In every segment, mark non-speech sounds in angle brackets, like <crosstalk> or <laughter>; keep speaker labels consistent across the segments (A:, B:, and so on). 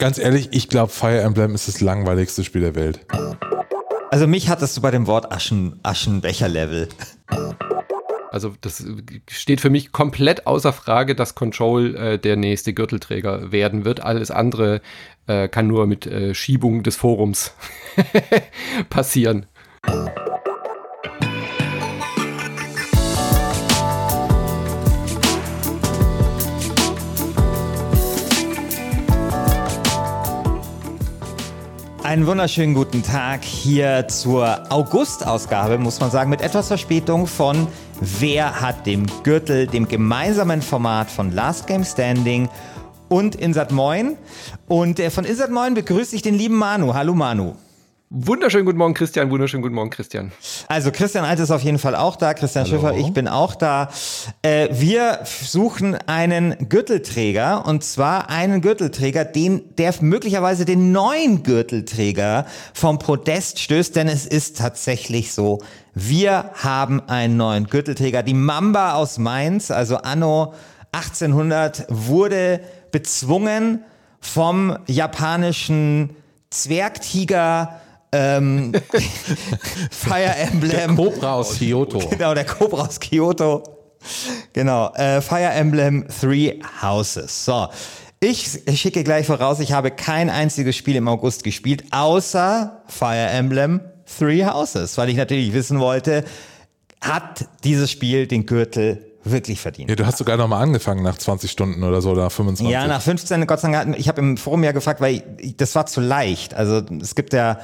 A: Ganz ehrlich, ich glaube, Fire Emblem ist das langweiligste Spiel der Welt.
B: Also mich hattest du bei dem Wort Aschen, Aschenbecher-Level.
C: Also das steht für mich komplett außer Frage, dass Control äh, der nächste Gürtelträger werden wird. Alles andere äh, kann nur mit äh, Schiebung des Forums <laughs> passieren.
B: Einen wunderschönen guten Tag hier zur August-Ausgabe, muss man sagen, mit etwas Verspätung von Wer hat den Gürtel, dem gemeinsamen Format von Last Game Standing und Insat Moin. Und äh, von Insat Moin begrüße ich den lieben Manu. Hallo Manu.
C: Wunderschönen guten Morgen, Christian. Wunderschönen guten Morgen, Christian.
B: Also Christian Alt ist auf jeden Fall auch da. Christian Hallo. Schiffer, ich bin auch da. Äh, wir suchen einen Gürtelträger und zwar einen Gürtelträger, den, der möglicherweise den neuen Gürtelträger vom Podest stößt, denn es ist tatsächlich so. Wir haben einen neuen Gürtelträger. Die Mamba aus Mainz, also Anno 1800, wurde bezwungen vom japanischen Zwergtiger ähm, <laughs> Fire Emblem. Der
A: Cobra aus Kyoto.
B: Genau, der Cobra aus Kyoto. Genau, äh, Fire Emblem Three Houses. So, ich schicke gleich voraus, ich habe kein einziges Spiel im August gespielt, außer Fire Emblem Three Houses, weil ich natürlich wissen wollte, hat dieses Spiel den Gürtel wirklich verdient.
A: Ja, du hast sogar noch mal angefangen nach 20 Stunden oder so, oder 25.
B: Ja, nach 15, Gott sei Dank. Ich habe im Forum ja gefragt, weil ich, das war zu leicht. Also es gibt ja,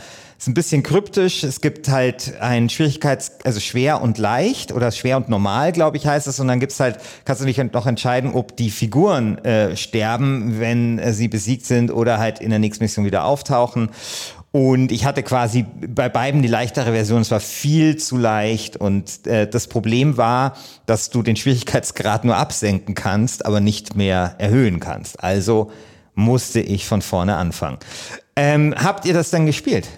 B: ist ein bisschen kryptisch. Es gibt halt ein Schwierigkeits-, also schwer und leicht oder schwer und normal, glaube ich, heißt es. Und dann gibt's halt, kannst du dich noch entscheiden, ob die Figuren äh, sterben, wenn äh, sie besiegt sind oder halt in der nächsten Mission wieder auftauchen. Und ich hatte quasi bei beiden die leichtere Version. Es war viel zu leicht. Und äh, das Problem war, dass du den Schwierigkeitsgrad nur absenken kannst, aber nicht mehr erhöhen kannst. Also musste ich von vorne anfangen. Ähm, habt ihr das dann gespielt?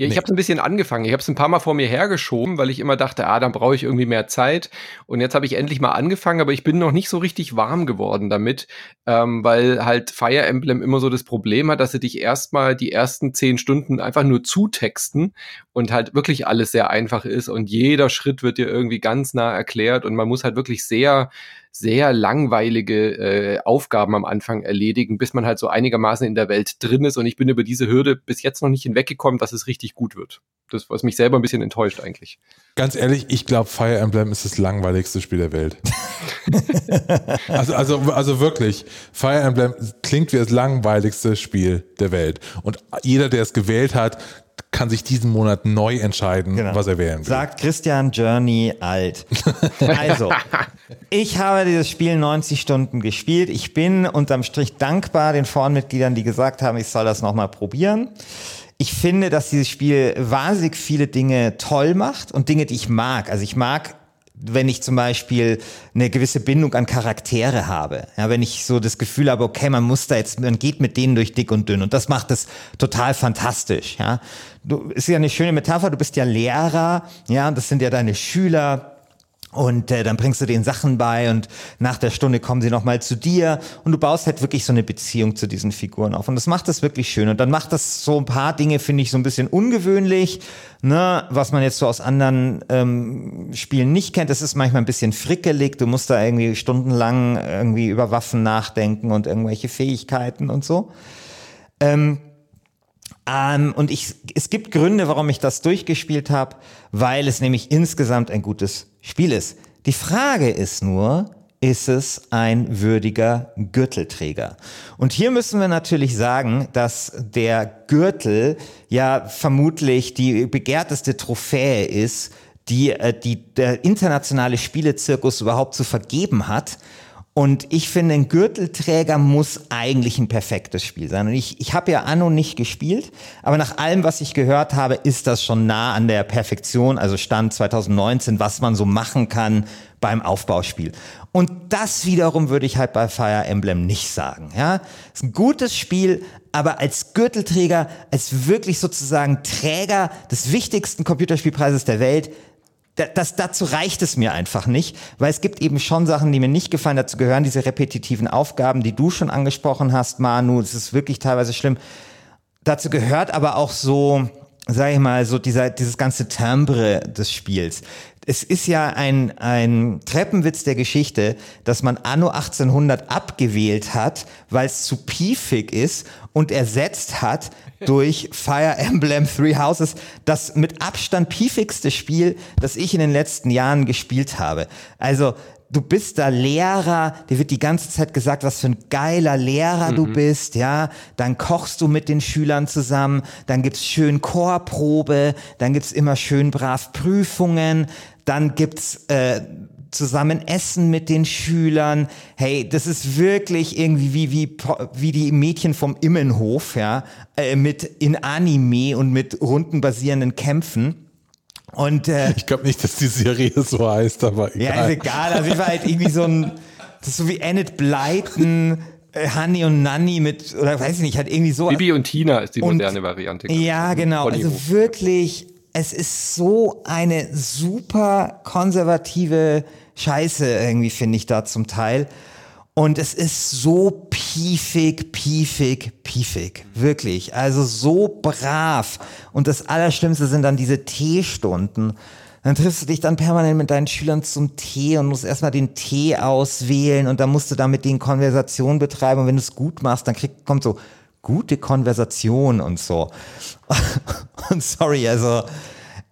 C: Ja, ich nee. habe es ein bisschen angefangen. Ich habe es ein paar Mal vor mir hergeschoben, weil ich immer dachte, ah, dann brauche ich irgendwie mehr Zeit. Und jetzt habe ich endlich mal angefangen, aber ich bin noch nicht so richtig warm geworden damit, ähm, weil halt Fire Emblem immer so das Problem hat, dass sie dich erstmal die ersten zehn Stunden einfach nur zutexten und halt wirklich alles sehr einfach ist und jeder Schritt wird dir irgendwie ganz nah erklärt und man muss halt wirklich sehr sehr langweilige äh, Aufgaben am Anfang erledigen, bis man halt so einigermaßen in der Welt drin ist. Und ich bin über diese Hürde bis jetzt noch nicht hinweggekommen, dass es richtig gut wird. Das, was mich selber ein bisschen enttäuscht eigentlich.
A: Ganz ehrlich, ich glaube, Fire Emblem ist das langweiligste Spiel der Welt. <laughs> also, also, also wirklich, Fire Emblem klingt wie das langweiligste Spiel der Welt. Und jeder, der es gewählt hat, kann sich diesen Monat neu entscheiden, genau. was er wählen will.
B: Sagt Christian Journey alt. <laughs> also, ich habe dieses Spiel 90 Stunden gespielt. Ich bin unterm Strich dankbar den Forenmitgliedern, die gesagt haben, ich soll das nochmal probieren. Ich finde, dass dieses Spiel wahnsinnig viele Dinge toll macht und Dinge, die ich mag. Also ich mag wenn ich zum Beispiel eine gewisse Bindung an Charaktere habe. Ja, wenn ich so das Gefühl habe, okay, man muss da jetzt, man geht mit denen durch dick und dünn und das macht es total fantastisch. Ja, du ist ja eine schöne Metapher. Du bist ja Lehrer, ja, das sind ja deine Schüler. Und äh, dann bringst du denen Sachen bei und nach der Stunde kommen sie nochmal zu dir und du baust halt wirklich so eine Beziehung zu diesen Figuren auf. Und das macht das wirklich schön. Und dann macht das so ein paar Dinge, finde ich, so ein bisschen ungewöhnlich, ne, was man jetzt so aus anderen ähm, Spielen nicht kennt. Das ist manchmal ein bisschen frickelig. Du musst da irgendwie stundenlang irgendwie über Waffen nachdenken und irgendwelche Fähigkeiten und so. Ähm, ähm, und ich, es gibt Gründe, warum ich das durchgespielt habe, weil es nämlich insgesamt ein gutes Spiel ist. Die Frage ist nur, ist es ein würdiger Gürtelträger? Und hier müssen wir natürlich sagen, dass der Gürtel ja vermutlich die begehrteste Trophäe ist, die, äh, die der internationale Spielezirkus überhaupt zu vergeben hat. Und ich finde, ein Gürtelträger muss eigentlich ein perfektes Spiel sein. Und ich, ich habe ja Anno nicht gespielt, aber nach allem, was ich gehört habe, ist das schon nah an der Perfektion, also Stand 2019, was man so machen kann beim Aufbauspiel. Und das wiederum würde ich halt bei Fire Emblem nicht sagen. Ja, ist ein gutes Spiel, aber als Gürtelträger, als wirklich sozusagen Träger des wichtigsten Computerspielpreises der Welt, das, dazu reicht es mir einfach nicht, weil es gibt eben schon Sachen, die mir nicht gefallen. Dazu gehören diese repetitiven Aufgaben, die du schon angesprochen hast, Manu. Es ist wirklich teilweise schlimm. Dazu gehört aber auch so, sag ich mal, so dieser, dieses ganze Timbre des Spiels. Es ist ja ein, ein Treppenwitz der Geschichte, dass man Anno 1800 abgewählt hat, weil es zu piefig ist und ersetzt hat durch Fire Emblem Three Houses, das mit Abstand piefigste Spiel, das ich in den letzten Jahren gespielt habe. Also du bist da Lehrer, dir wird die ganze Zeit gesagt, was für ein geiler Lehrer mhm. du bist, ja. Dann kochst du mit den Schülern zusammen, dann gibt's schön Chorprobe, dann gibt's immer schön brav Prüfungen, dann gibt's äh, zusammen essen mit den Schülern. Hey, das ist wirklich irgendwie wie, wie, wie die Mädchen vom Immenhof, ja, äh, mit in Anime und mit rundenbasierenden Kämpfen. Und äh,
A: ich glaube nicht, dass die Serie so heißt, aber
B: egal. Ja, ist egal. Also ich war halt irgendwie so ein, das ist so wie Enid Blyton, äh, Honey und Nanny mit, oder weiß ich nicht, hat irgendwie so.
C: Bibi und Tina ist die moderne und, Variante.
B: Ja, genau. Also wirklich, es ist so eine super konservative Scheiße irgendwie, finde ich da zum Teil. Und es ist so piefig, piefig, piefig. Wirklich. Also so brav. Und das Allerschlimmste sind dann diese Teestunden. Dann triffst du dich dann permanent mit deinen Schülern zum Tee und musst erstmal den Tee auswählen und dann musst du da mit denen Konversation betreiben. Und wenn du es gut machst, dann krieg, kommt so gute Konversation und so. <laughs> und sorry, also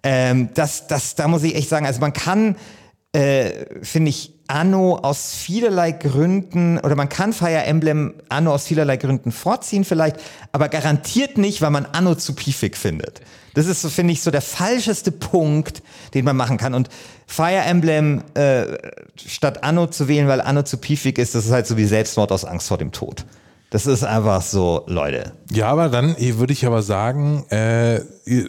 B: ähm, das, das, da muss ich echt sagen, also man kann, äh, finde ich, Anno aus vielerlei Gründen, oder man kann Fire Emblem Anno aus vielerlei Gründen vorziehen vielleicht, aber garantiert nicht, weil man Anno zu piefig findet. Das ist so, finde ich, so der falscheste Punkt, den man machen kann. Und Fire Emblem äh, statt Anno zu wählen, weil Anno zu piefig ist, das ist halt so wie Selbstmord aus Angst vor dem Tod. Das ist einfach so, Leute.
A: Ja, aber dann würde ich aber sagen, äh,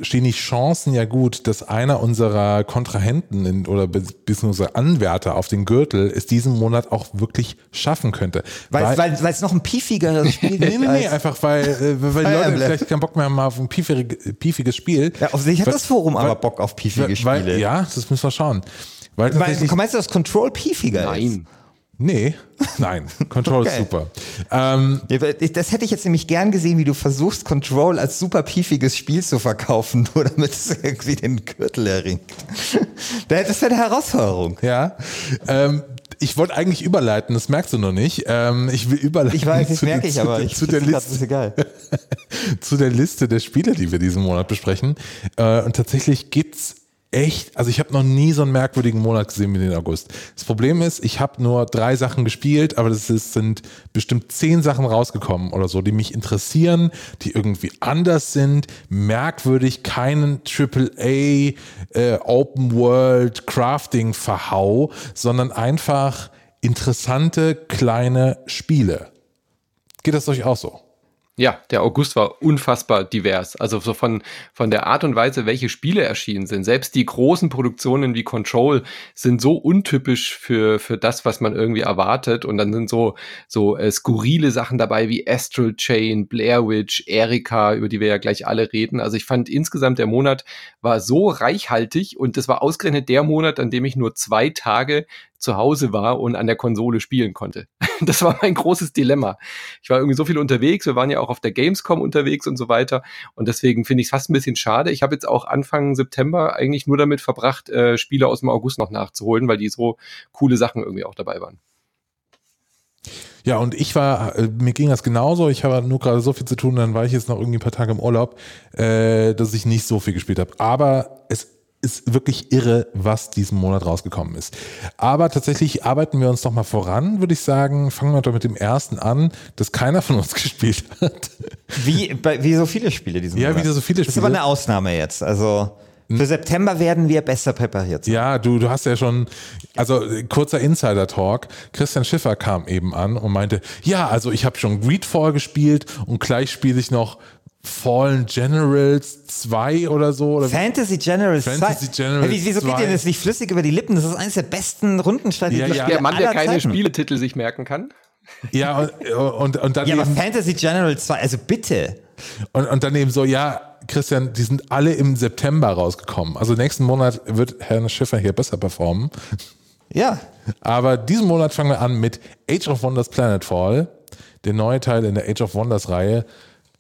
A: stehen die Chancen ja gut, dass einer unserer Kontrahenten in, oder beziehungsweise Anwärter auf den Gürtel es diesen Monat auch wirklich schaffen könnte.
B: Weil, weil, weil es noch ein piefigeres <laughs> Spiel
A: ist. nee, nee, nee, einfach weil, äh, weil die Leute vielleicht keinen Bock mehr haben auf ein piefig, piefiges Spiel.
B: Ja, auf sich hat weil, das Forum aber Bock auf piefige Spiele.
A: ja, das müssen wir schauen.
B: Weil, weil meinst du, dass Control piefiger
C: Nein.
B: ist? Nein.
A: Nee, nein, Control okay. ist super. Ähm,
B: das hätte ich jetzt nämlich gern gesehen, wie du versuchst, Control als super piefiges Spiel zu verkaufen, <laughs> nur damit es irgendwie den Gürtel erringt. <laughs> Das wäre eine Herausforderung.
A: Ja. Ähm, ich wollte eigentlich überleiten, das merkst du noch nicht. Ähm, ich will überleiten.
B: Ich weiß, <laughs> das merke ich, aber ich
A: zu der Liste,
B: egal.
A: zu der Liste der Spiele, die wir diesen Monat besprechen. Äh, und tatsächlich gibt's echt, also ich habe noch nie so einen merkwürdigen Monat gesehen wie den August. Das Problem ist, ich habe nur drei Sachen gespielt, aber das sind bestimmt zehn Sachen rausgekommen oder so, die mich interessieren, die irgendwie anders sind, merkwürdig, keinen AAA äh, Open World Crafting Verhau, sondern einfach interessante kleine Spiele. Geht das euch auch so?
C: Ja, der August war unfassbar divers. Also so von, von der Art und Weise, welche Spiele erschienen sind. Selbst die großen Produktionen wie Control sind so untypisch für, für das, was man irgendwie erwartet. Und dann sind so, so äh, skurrile Sachen dabei wie Astral Chain, Blair Witch, Erika, über die wir ja gleich alle reden. Also ich fand insgesamt der Monat war so reichhaltig und das war ausgerechnet der Monat, an dem ich nur zwei Tage zu Hause war und an der Konsole spielen konnte. <laughs> Das war mein großes Dilemma. Ich war irgendwie so viel unterwegs, wir waren ja auch auf der Gamescom unterwegs und so weiter. Und deswegen finde ich es fast ein bisschen schade. Ich habe jetzt auch Anfang September eigentlich nur damit verbracht, äh, Spiele aus dem August noch nachzuholen, weil die so coole Sachen irgendwie auch dabei waren.
A: Ja, und ich war, äh, mir ging das genauso. Ich habe nur gerade so viel zu tun, dann war ich jetzt noch irgendwie ein paar Tage im Urlaub, äh, dass ich nicht so viel gespielt habe. Aber es ist wirklich irre, was diesen Monat rausgekommen ist. Aber tatsächlich arbeiten wir uns noch mal voran, würde ich sagen. Fangen wir doch mit dem ersten an, das keiner von uns <laughs> gespielt hat.
B: Wie, bei, wie so viele Spiele diesen
A: ja, Monat. Ja, wie so viele Spiele.
B: Das ist aber eine Ausnahme jetzt. Also für September werden wir besser präpariert
A: sein. Ja, du, du hast ja schon, also kurzer Insider-Talk. Christian Schiffer kam eben an und meinte, ja, also ich habe schon Greedfall gespielt und gleich spiele ich noch Fallen Generals 2 oder so. Oder
B: Fantasy Generals 2. Fantasy Generals hey, wieso 2. geht dir das nicht flüssig über die Lippen? Das ist eines der besten Rundenstrategien.
C: Ja, ja. Der Mann, der keine Zeiten. Spieletitel sich merken kann.
A: Ja, und, und, und dann.
B: Ja, aber Fantasy Generals 2, also bitte.
A: Und, und dann eben so, ja, Christian, die sind alle im September rausgekommen. Also nächsten Monat wird Herr Schiffer hier besser performen.
B: Ja.
A: Aber diesen Monat fangen wir an mit Age of Wonders Planetfall, der neue Teil in der Age of Wonders Reihe.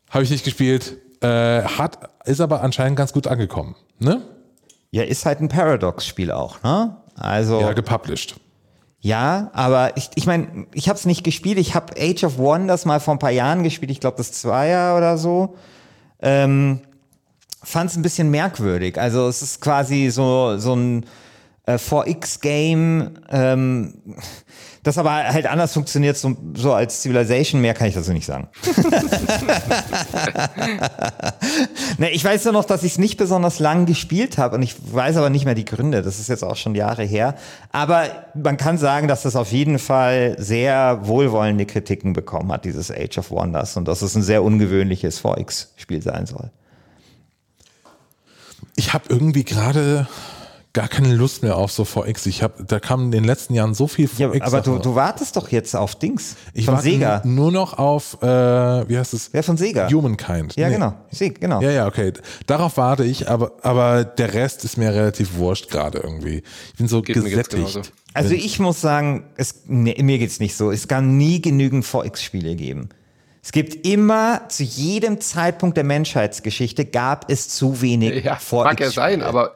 A: Habe ich nicht gespielt, äh, hat, ist aber anscheinend ganz gut angekommen, ne?
B: Ja, ist halt ein Paradox-Spiel auch, ne? Also.
A: Ja, gepublished.
B: Ja, aber ich, ich meine, ich habe es nicht gespielt. Ich habe Age of Wonders mal vor ein paar Jahren gespielt. Ich glaube, das Zweier oder so. Ähm, Fand es ein bisschen merkwürdig. Also es ist quasi so so ein äh, 4X-Game, ähm, das aber halt anders funktioniert, so, so als Civilization. Mehr kann ich dazu nicht sagen. <laughs> ne, ich weiß ja noch, dass ich es nicht besonders lang gespielt habe und ich weiß aber nicht mehr die Gründe. Das ist jetzt auch schon Jahre her. Aber man kann sagen, dass das auf jeden Fall sehr wohlwollende Kritiken bekommen hat, dieses Age of Wonders, und dass es ein sehr ungewöhnliches 4X-Spiel sein soll.
A: Ich habe irgendwie gerade gar keine Lust mehr auf so VX. Ich habe, da kam in den letzten Jahren so viel VX.
B: Ja, aber du, du wartest doch jetzt auf Dings.
A: ich von Sega. Nur noch auf, äh, wie heißt es?
B: Wer von Sega?
A: Humankind.
B: Ja, nee. genau. Sega, genau.
A: Ja, ja, okay. Darauf warte ich, aber, aber der Rest ist mir relativ wurscht gerade irgendwie. Ich bin so Geht gesättigt.
B: Also ich muss sagen, es, nee, mir geht's nicht so. Es kann nie genügend VX-Spiele geben. Es gibt immer, zu jedem Zeitpunkt der Menschheitsgeschichte gab es zu wenig
C: ja. Mag ja sein, aber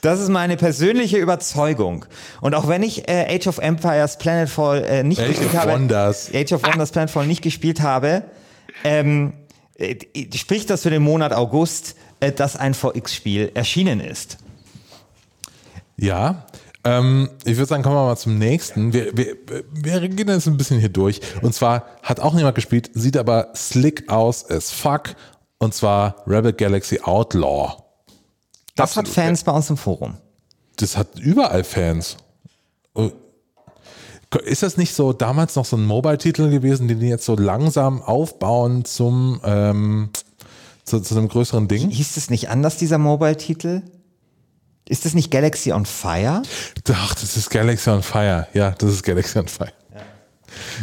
B: das ist meine persönliche Überzeugung. Und auch wenn ich äh, Age of Empires Planetfall äh, nicht
A: Age
B: gespielt
A: habe, Wonders.
B: Age of Wonders Planetfall nicht gespielt habe, ähm, äh, spricht das für den Monat August, äh, dass ein VX-Spiel erschienen ist.
A: Ja, ähm, ich würde sagen, kommen wir mal zum nächsten. Wir, wir, wir gehen jetzt ein bisschen hier durch. Und zwar hat auch niemand gespielt, sieht aber slick aus as fuck. Und zwar Rebel Galaxy Outlaw.
B: Das Absolut, hat Fans ja. bei uns im Forum.
A: Das hat überall Fans. Oh. Ist das nicht so damals noch so ein Mobile-Titel gewesen, den die jetzt so langsam aufbauen zum ähm, zu, zu einem größeren Ding?
B: Hieß das nicht anders, dieser Mobile-Titel? Ist das nicht Galaxy on Fire?
A: Doch, das ist Galaxy on Fire. Ja, das ist Galaxy on Fire.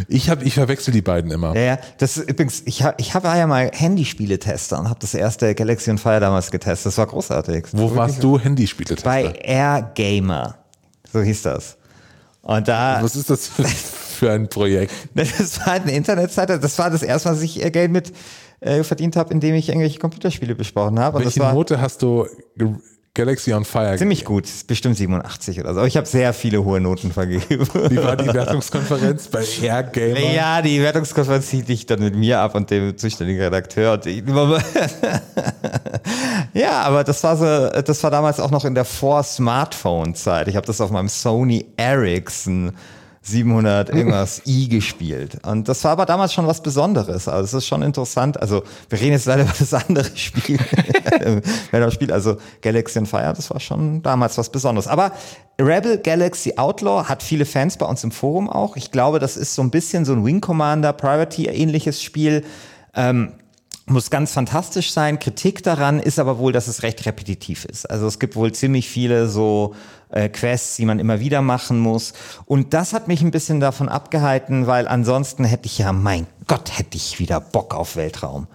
A: Ich habe, ich verwechsel die beiden immer.
B: Ja, ja. Das ist übrigens, ich habe, ich habe ja mal Handyspiele-Tester und habe das erste Galaxy on Fire damals getestet. Das war großartig.
A: Wo war warst du Handyspiele-Tester?
B: Bei Air Gamer. So hieß das. Und da.
A: Was ist das für ein Projekt? <laughs>
B: Das war eine Internetseite. Das war das erste, was ich Geld mit äh, verdient habe, indem ich irgendwelche Computerspiele besprochen habe.
A: Welche Note hast du Galaxy on Fire.
B: Ziemlich gut, bestimmt 87 oder so. Ich habe sehr viele hohe Noten vergeben.
A: Wie war die <laughs> Wertungskonferenz bei Air Gamer?
B: Ja, die Wertungskonferenz hielt ich dann mit mir ab und dem zuständigen Redakteur. <laughs> ja, aber das war so, das war damals auch noch in der Vor-Smartphone-Zeit. Ich habe das auf meinem Sony Ericsson 700 irgendwas i gespielt. Und das war aber damals schon was Besonderes. Also es ist schon interessant. Also wir reden jetzt leider <laughs> über das andere Spiel. <laughs> das Spiel, also Galaxy on Fire, das war schon damals was Besonderes. Aber Rebel Galaxy Outlaw hat viele Fans bei uns im Forum auch. Ich glaube, das ist so ein bisschen so ein Wing Commander Priority ähnliches Spiel. Ähm, muss ganz fantastisch sein. Kritik daran ist aber wohl, dass es recht repetitiv ist. Also es gibt wohl ziemlich viele so äh, Quests, die man immer wieder machen muss. Und das hat mich ein bisschen davon abgehalten, weil ansonsten hätte ich ja, mein Gott, hätte ich wieder Bock auf Weltraum.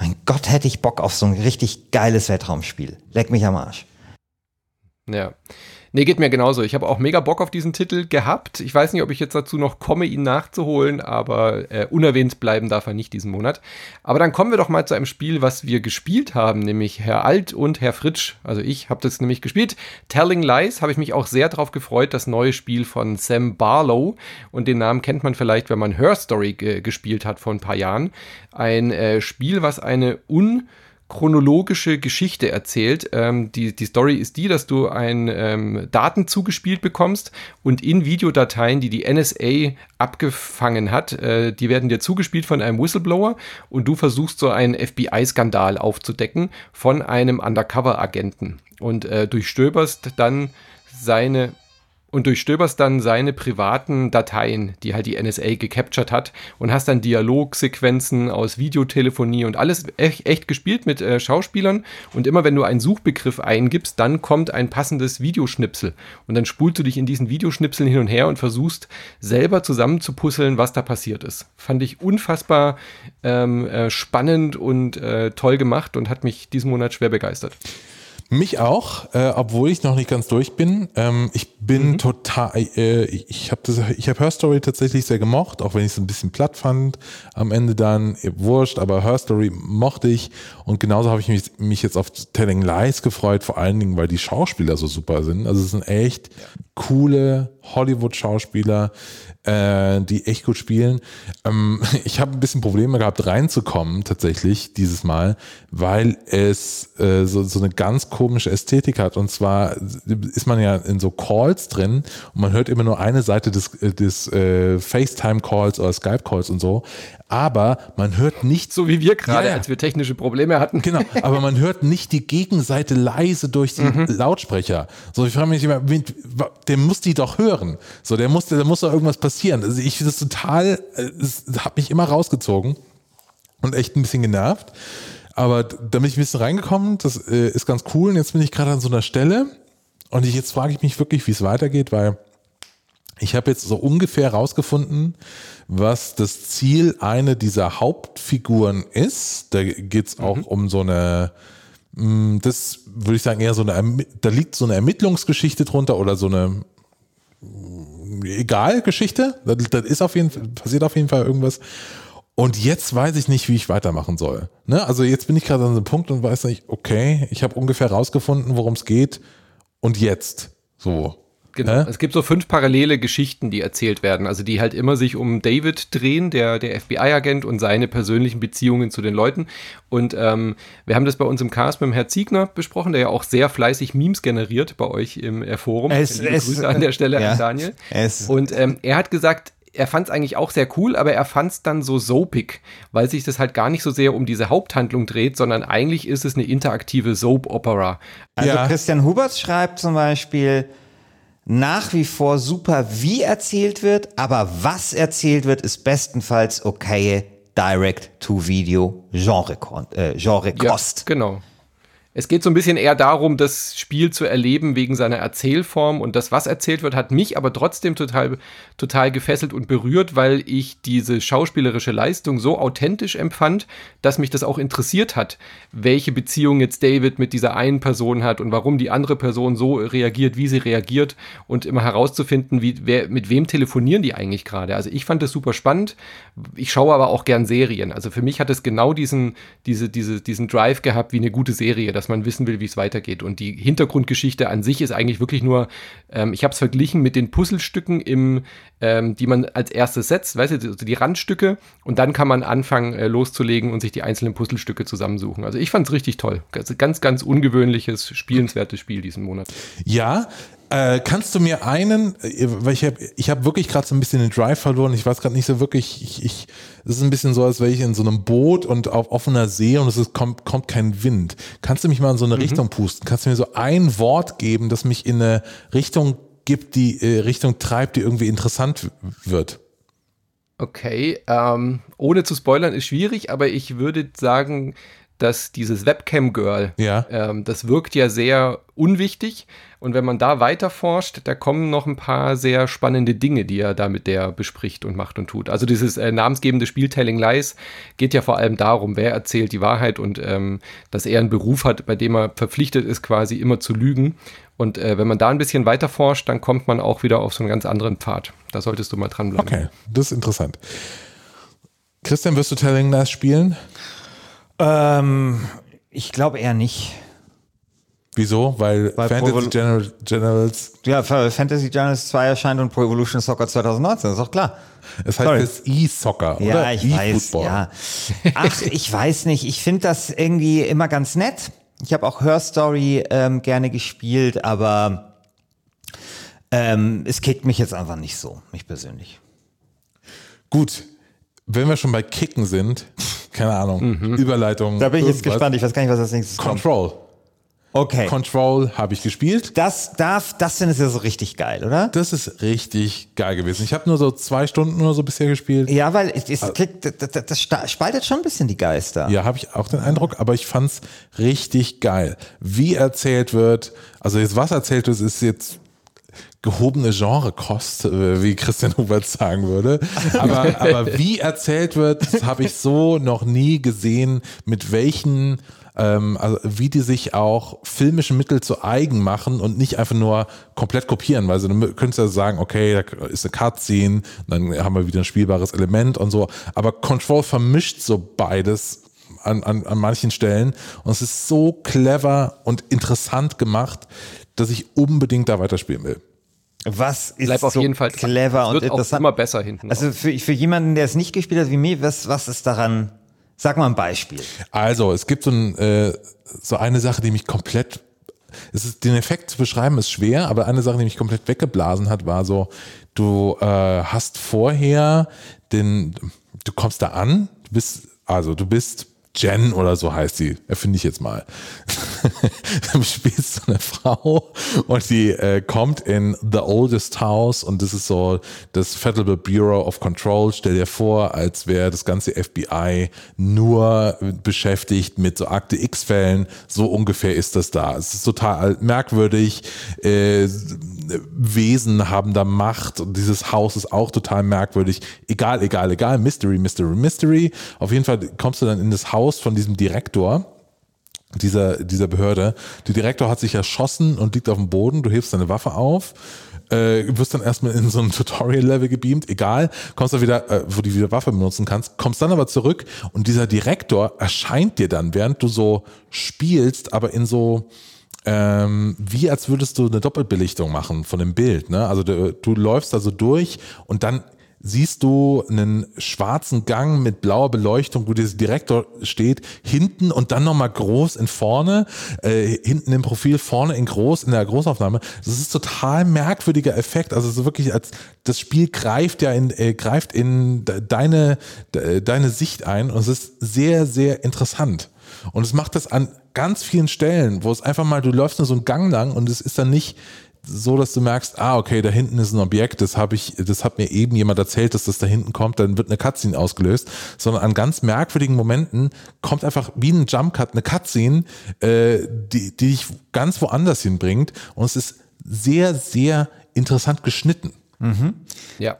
B: Mein Gott, hätte ich Bock auf so ein richtig geiles Weltraumspiel. Leck mich am Arsch.
C: Ja. Nee, geht mir genauso. Ich habe auch mega Bock auf diesen Titel gehabt. Ich weiß nicht, ob ich jetzt dazu noch komme, ihn nachzuholen, aber äh, unerwähnt bleiben darf er nicht diesen Monat. Aber dann kommen wir doch mal zu einem Spiel, was wir gespielt haben, nämlich Herr Alt und Herr Fritsch. Also ich habe das nämlich gespielt. Telling Lies habe ich mich auch sehr darauf gefreut, das neue Spiel von Sam Barlow. Und den Namen kennt man vielleicht, wenn man Her Story gespielt hat vor ein paar Jahren. Ein äh, Spiel, was eine un chronologische Geschichte erzählt. Ähm, die, die Story ist die, dass du ein ähm, Daten zugespielt bekommst und in Videodateien, die die NSA abgefangen hat, äh, die werden dir zugespielt von einem Whistleblower und du versuchst so einen FBI-Skandal aufzudecken von einem Undercover-Agenten und äh, durchstöberst dann seine und durchstöberst dann seine privaten Dateien, die halt die NSA gecaptured hat und hast dann Dialogsequenzen aus Videotelefonie und alles echt, echt gespielt mit äh, Schauspielern und immer wenn du einen Suchbegriff eingibst, dann kommt ein passendes Videoschnipsel und dann spulst du dich in diesen Videoschnipseln hin und her und versuchst selber zusammenzupuzzeln, was da passiert ist. Fand ich unfassbar ähm, äh, spannend und äh, toll gemacht und hat mich diesen Monat schwer begeistert.
A: Mich auch, äh, obwohl ich noch nicht ganz durch bin. Ähm, ich bin mhm. total, äh, ich habe habe Her Story tatsächlich sehr gemocht, auch wenn ich es ein bisschen platt fand. Am Ende dann eh, wurscht, aber Her Story mochte ich und genauso habe ich mich, mich jetzt auf Telling Lies gefreut, vor allen Dingen, weil die Schauspieler so super sind. Also es sind echt coole Hollywood-Schauspieler äh, die echt gut spielen. Ähm, <laughs> ich habe ein bisschen Probleme gehabt, reinzukommen tatsächlich dieses Mal, weil es äh, so, so eine ganz komische Ästhetik hat. Und zwar ist man ja in so Calls drin und man hört immer nur eine Seite des, des äh, FaceTime-Calls oder Skype-Calls und so aber man hört nicht.
C: So wie wir gerade, ja, als wir technische Probleme hatten.
A: Genau, aber man hört nicht die Gegenseite leise durch die mhm. Lautsprecher. So, ich frage mich immer, der muss die doch hören. So, der muss, da muss doch irgendwas passieren. Also ich finde das total, es hat mich immer rausgezogen und echt ein bisschen genervt. Aber da bin ich ein bisschen reingekommen, das äh, ist ganz cool. Und jetzt bin ich gerade an so einer Stelle und ich, jetzt frage ich mich wirklich, wie es weitergeht, weil ich habe jetzt so ungefähr rausgefunden, was das Ziel einer dieser Hauptfiguren ist. Da geht es auch mhm. um so eine, mm, das würde ich sagen, eher so eine, da liegt so eine Ermittlungsgeschichte drunter oder so eine mm, egal Geschichte. Das, ist auf jeden Fall, passiert auf jeden Fall irgendwas. Und jetzt weiß ich nicht, wie ich weitermachen soll. Ne? Also jetzt bin ich gerade an einem Punkt und weiß nicht, okay, ich habe ungefähr rausgefunden, worum es geht. Und jetzt? So.
C: Genau. Äh? Es gibt so fünf parallele Geschichten, die erzählt werden, also die halt immer sich um David drehen, der, der FBI-Agent und seine persönlichen Beziehungen zu den Leuten. Und ähm, wir haben das bei uns im Cast mit dem Herrn Ziegner besprochen, der ja auch sehr fleißig Memes generiert bei euch im äh, Forum.
B: Es, es,
C: Grüße an der Stelle ja, an Daniel.
B: Es.
C: Und ähm, er hat gesagt, er fand es eigentlich auch sehr cool, aber er fand es dann so soapig, weil sich das halt gar nicht so sehr um diese Haupthandlung dreht, sondern eigentlich ist es eine interaktive Soap-Opera.
B: Also ja. Christian Huberts schreibt zum Beispiel, nach wie vor super, wie erzählt wird, aber was erzählt wird, ist bestenfalls okay Direct-to-Video Genre, äh, Genre Kost.
C: Ja, genau. Es geht so ein bisschen eher darum, das Spiel zu erleben wegen seiner Erzählform und das, was erzählt wird, hat mich aber trotzdem total, total gefesselt und berührt, weil ich diese schauspielerische Leistung so authentisch empfand, dass mich das auch interessiert hat, welche Beziehung jetzt David mit dieser einen Person hat und warum die andere Person so reagiert, wie sie reagiert und immer herauszufinden, wie, wer, mit wem telefonieren die eigentlich gerade. Also ich fand das super spannend. Ich schaue aber auch gern Serien. Also für mich hat es genau diesen, diese, diese, diesen Drive gehabt wie eine gute Serie dass man wissen will, wie es weitergeht. Und die Hintergrundgeschichte an sich ist eigentlich wirklich nur, ähm, ich habe es verglichen mit den Puzzlestücken, im, ähm, die man als erstes setzt, weißt du, also die Randstücke. Und dann kann man anfangen äh, loszulegen und sich die einzelnen Puzzlestücke zusammensuchen. Also ich fand es richtig toll. Also ganz, ganz ungewöhnliches, spielenswertes Spiel diesen Monat.
A: Ja, äh, kannst du mir einen, äh, weil ich habe ich hab wirklich gerade so ein bisschen den Drive verloren, ich weiß gerade nicht so wirklich, ich, ich, es ist ein bisschen so, als wäre ich in so einem Boot und auf offener See und es ist, kommt, kommt kein Wind. Kannst du mich mal in so eine mhm. Richtung pusten? Kannst du mir so ein Wort geben, das mich in eine Richtung gibt, die äh, Richtung treibt, die irgendwie interessant wird?
C: Okay, ähm, ohne zu spoilern ist schwierig, aber ich würde sagen, dass dieses Webcam-Girl,
A: ja.
C: ähm, das wirkt ja sehr unwichtig. Und wenn man da weiter forscht, da kommen noch ein paar sehr spannende Dinge, die er da mit der bespricht und macht und tut. Also dieses äh, namensgebende Spiel Telling Lies geht ja vor allem darum, wer erzählt die Wahrheit und ähm, dass er einen Beruf hat, bei dem er verpflichtet ist, quasi immer zu lügen. Und äh, wenn man da ein bisschen weiter forscht, dann kommt man auch wieder auf so einen ganz anderen Pfad. Da solltest du mal dranbleiben.
A: Okay, das ist interessant. Christian, wirst du Telling Lies spielen?
B: Ähm, ich glaube eher nicht.
A: Wieso? Weil, Weil Fantasy General, Generals.
B: Ja, Fantasy Generals 2 erscheint und Pro Evolution Soccer 2019, ist doch klar.
A: Es heißt jetzt E-Soccer, oder?
B: Ja, ich e weiß, ja. Ach, ich weiß nicht. Ich finde das irgendwie immer ganz nett. Ich habe auch Her Story ähm, gerne gespielt, aber ähm, es kickt mich jetzt einfach nicht so, mich persönlich.
A: Gut, wenn wir schon bei Kicken sind, keine Ahnung, mhm. Überleitung.
B: Da bin ich jetzt gespannt, ich weiß gar nicht, was als nächstes
A: Control. Kommt.
B: Okay.
A: Control habe ich gespielt.
B: Das darf, das findest du so richtig geil, oder?
A: Das ist richtig geil gewesen. Ich habe nur so zwei Stunden oder so bisher gespielt.
B: Ja, weil es, es kriegt, das, das, das spaltet schon ein bisschen die Geister.
A: Ja, habe ich auch den Eindruck, aber ich fand's richtig geil. Wie erzählt wird, also jetzt was erzählt wird, ist jetzt gehobene Genrekost, äh, wie Christian Hubert sagen würde. Aber, <laughs> aber wie erzählt wird, das habe ich so noch nie gesehen, mit welchen ähm, also wie die sich auch filmische Mittel zu eigen machen und nicht einfach nur komplett kopieren, weil sie du könntest ja sagen, okay, da ist eine Cutscene, dann haben wir wieder ein spielbares Element und so. Aber Control vermischt so beides an, an, an manchen Stellen und es ist so clever und interessant gemacht, dass ich unbedingt da weiterspielen will.
B: Was ist
C: Bleib auf
B: so
C: jeden Fall
B: clever
C: und
B: interessant?
C: Auch immer besser hinten.
B: Also für, für jemanden, der es nicht gespielt hat wie mir, was, was ist daran Sag mal ein Beispiel.
A: Also, es gibt so, ein, äh, so eine Sache, die mich komplett, es ist, den Effekt zu beschreiben ist schwer, aber eine Sache, die mich komplett weggeblasen hat, war so, du äh, hast vorher den, du kommst da an, du bist, also du bist Jen oder so heißt sie, erfinde ich jetzt mal. <laughs> du spielst so eine Frau und die äh, kommt in The Oldest House und das ist so das Federal Bureau of Control. Stell dir vor, als wäre das ganze FBI nur beschäftigt mit so Akte X-Fällen. So ungefähr ist das da. Es ist total merkwürdig. Äh, Wesen haben da Macht und dieses Haus ist auch total merkwürdig. Egal, egal, egal. Mystery, Mystery, Mystery. Auf jeden Fall kommst du dann in das Haus Haus von diesem Direktor dieser, dieser Behörde. Der Direktor hat sich erschossen und liegt auf dem Boden. Du hebst deine Waffe auf, äh, wirst dann erstmal in so ein <laughs> Tutorial-Level gebeamt, egal, kommst dann wieder, äh, wo du wieder Waffe benutzen kannst, kommst dann aber zurück und dieser Direktor erscheint dir dann, während du so spielst, aber in so, ähm, wie als würdest du eine Doppelbelichtung machen von dem Bild. Ne? Also du, du läufst da so durch und dann siehst du einen schwarzen Gang mit blauer Beleuchtung, wo dieser Direktor steht, hinten und dann nochmal groß in vorne, äh, hinten im Profil, vorne in groß in der Großaufnahme. Das ist total merkwürdiger Effekt. Also so wirklich als das Spiel greift ja in, äh, greift in deine, deine Sicht ein und es ist sehr, sehr interessant. Und es macht das an ganz vielen Stellen, wo es einfach mal, du läufst nur so einen Gang lang und es ist dann nicht so, dass du merkst, ah, okay, da hinten ist ein Objekt, das habe ich, das hat mir eben jemand erzählt, dass das da hinten kommt, dann wird eine Cutscene ausgelöst, sondern an ganz merkwürdigen Momenten kommt einfach wie ein Jumpcut eine Cutscene, äh, die, die dich ganz woanders hinbringt und es ist sehr, sehr interessant geschnitten.
C: Mhm. Ja.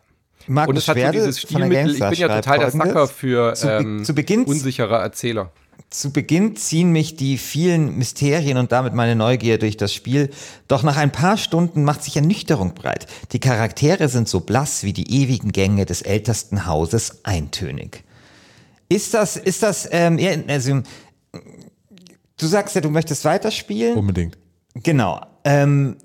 C: Markus und es hat so dieses Stilmittel, ich bin ja total der Sacker für ähm, zu, zu unsichere Erzähler
B: zu Beginn ziehen mich die vielen Mysterien und damit meine Neugier durch das Spiel, doch nach ein paar Stunden macht sich Ernüchterung breit. Die Charaktere sind so blass wie die ewigen Gänge des ältesten Hauses eintönig. Ist das, ist das, ähm, ja, also, du sagst ja, du möchtest weiterspielen?
A: Unbedingt.
B: Genau. Ähm,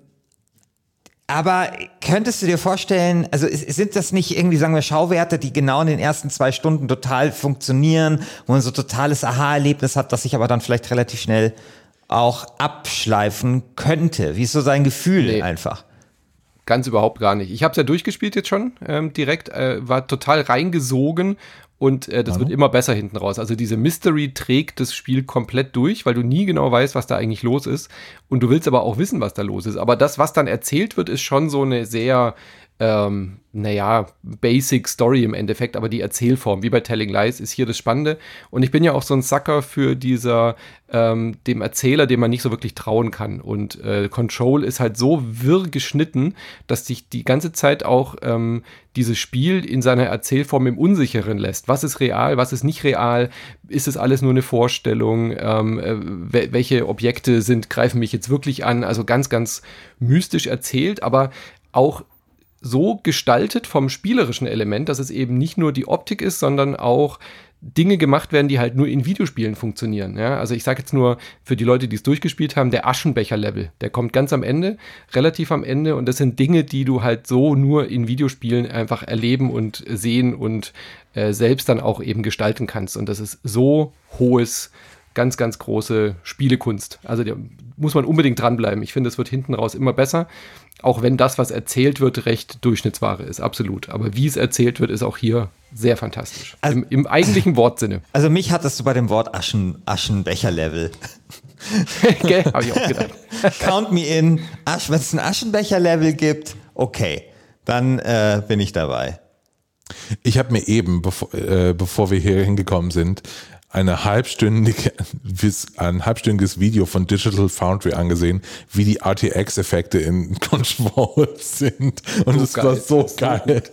B: aber könntest du dir vorstellen, also sind das nicht irgendwie, sagen wir, Schauwerte, die genau in den ersten zwei Stunden total funktionieren, wo man so totales Aha-Erlebnis hat, das sich aber dann vielleicht relativ schnell auch abschleifen könnte? Wie ist so sein Gefühl nee. einfach?
C: Ganz überhaupt gar nicht. Ich habe es ja durchgespielt jetzt schon ähm, direkt, äh, war total reingesogen und äh, das Hallo? wird immer besser hinten raus. Also diese Mystery trägt das Spiel komplett durch, weil du nie genau weißt, was da eigentlich los ist. Und du willst aber auch wissen, was da los ist. Aber das, was dann erzählt wird, ist schon so eine sehr ähm, naja, Basic Story im Endeffekt, aber die Erzählform, wie bei Telling Lies, ist hier das Spannende. Und ich bin ja auch so ein Sucker für dieser, ähm, dem Erzähler, dem man nicht so wirklich trauen kann. Und äh, Control ist halt so wirr geschnitten, dass dich die ganze Zeit auch ähm, dieses Spiel in seiner Erzählform im Unsicheren lässt. Was ist real, was ist nicht real? Ist es alles nur eine Vorstellung? Ähm, äh, welche Objekte sind, greifen mich jetzt wirklich an? Also ganz, ganz mystisch erzählt, aber auch so gestaltet vom spielerischen Element, dass es eben nicht nur die Optik ist, sondern auch Dinge gemacht werden, die halt nur in Videospielen funktionieren. Ja? Also ich sage jetzt nur für die Leute, die es durchgespielt haben, der Aschenbecher-Level, der kommt ganz am Ende, relativ am Ende und das sind Dinge, die du halt so nur in Videospielen einfach erleben und sehen und äh, selbst dann auch eben gestalten kannst. Und das ist so hohes ganz, ganz große Spielekunst. Also da muss man unbedingt dranbleiben. Ich finde, es wird hinten raus immer besser. Auch wenn das, was erzählt wird, recht Durchschnittsware ist, absolut. Aber wie es erzählt wird, ist auch hier sehr fantastisch. Also, Im, Im, eigentlichen Wortsinne.
B: Also mich hattest du bei dem Wort Aschen, Aschenbecher-Level. <laughs> Gell? Hab ich auch gedacht. <laughs> Count me in. Wenn es ein Aschenbecher-Level gibt, okay, dann äh, bin ich dabei.
A: Ich habe mir eben, bevor, äh, bevor wir hier hingekommen sind, eine halbstündige, ein halbstündiges Video von Digital Foundry angesehen, wie die RTX-Effekte in <laughs> Control sind. Und es war so geil.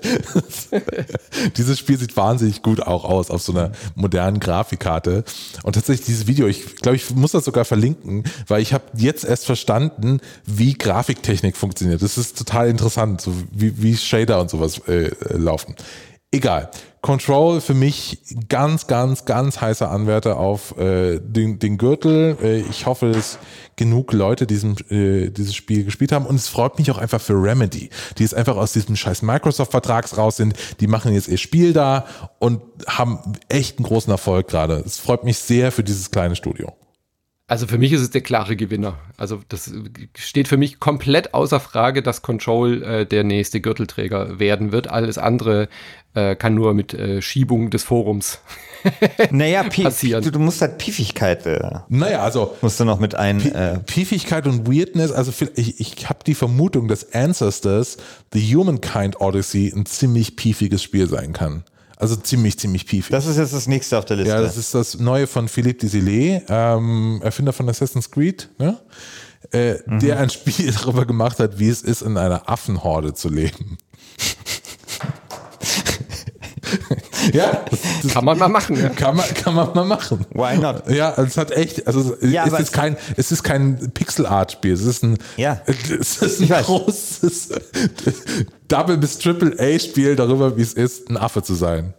A: <laughs> dieses Spiel sieht wahnsinnig gut auch aus auf so einer modernen Grafikkarte. Und tatsächlich dieses Video, ich glaube, ich muss das sogar verlinken, weil ich habe jetzt erst verstanden, wie Grafiktechnik funktioniert. Das ist total interessant, so wie, wie Shader und sowas äh, laufen. Egal. Control für mich ganz, ganz, ganz heißer Anwärter auf äh, den, den Gürtel. Äh, ich hoffe, dass genug Leute diesem, äh, dieses Spiel gespielt haben. Und es freut mich auch einfach für Remedy, die jetzt einfach aus diesem scheiß Microsoft-Vertrags raus sind. Die machen jetzt ihr Spiel da und haben echt einen großen Erfolg gerade. Es freut mich sehr für dieses kleine Studio.
C: Also für mich ist es der klare Gewinner. Also das steht für mich komplett außer Frage, dass Control äh, der nächste Gürtelträger werden wird. Alles andere äh, kann nur mit äh, Schiebung des Forums <laughs>
B: naja, passieren. Du, du, musst halt Piefigkeit. Äh,
A: naja, also
B: musst du noch mit ein
A: äh, Piefigkeit und Weirdness. Also ich, ich habe die Vermutung, dass Ancestors, The Humankind Odyssey, ein ziemlich piefiges Spiel sein kann. Also ziemlich, ziemlich piefig.
B: Das ist jetzt das nächste auf der Liste.
A: Ja, das ist das neue von Philippe Desilets, ähm, Erfinder von Assassin's Creed, ne? Äh, mhm. der ein Spiel <laughs> darüber gemacht hat, wie es ist, in einer Affenhorde zu leben.
C: Ja, das, kann man mal machen. Ja.
A: Kann man, kann man mal machen.
B: Why not?
A: Ja, es hat echt, also ja, es ist kein, es ist kein Pixel Art Spiel. Es ist ein,
B: ja,
A: es ist ein großes Double bis Triple A Spiel darüber, wie es ist, ein Affe zu sein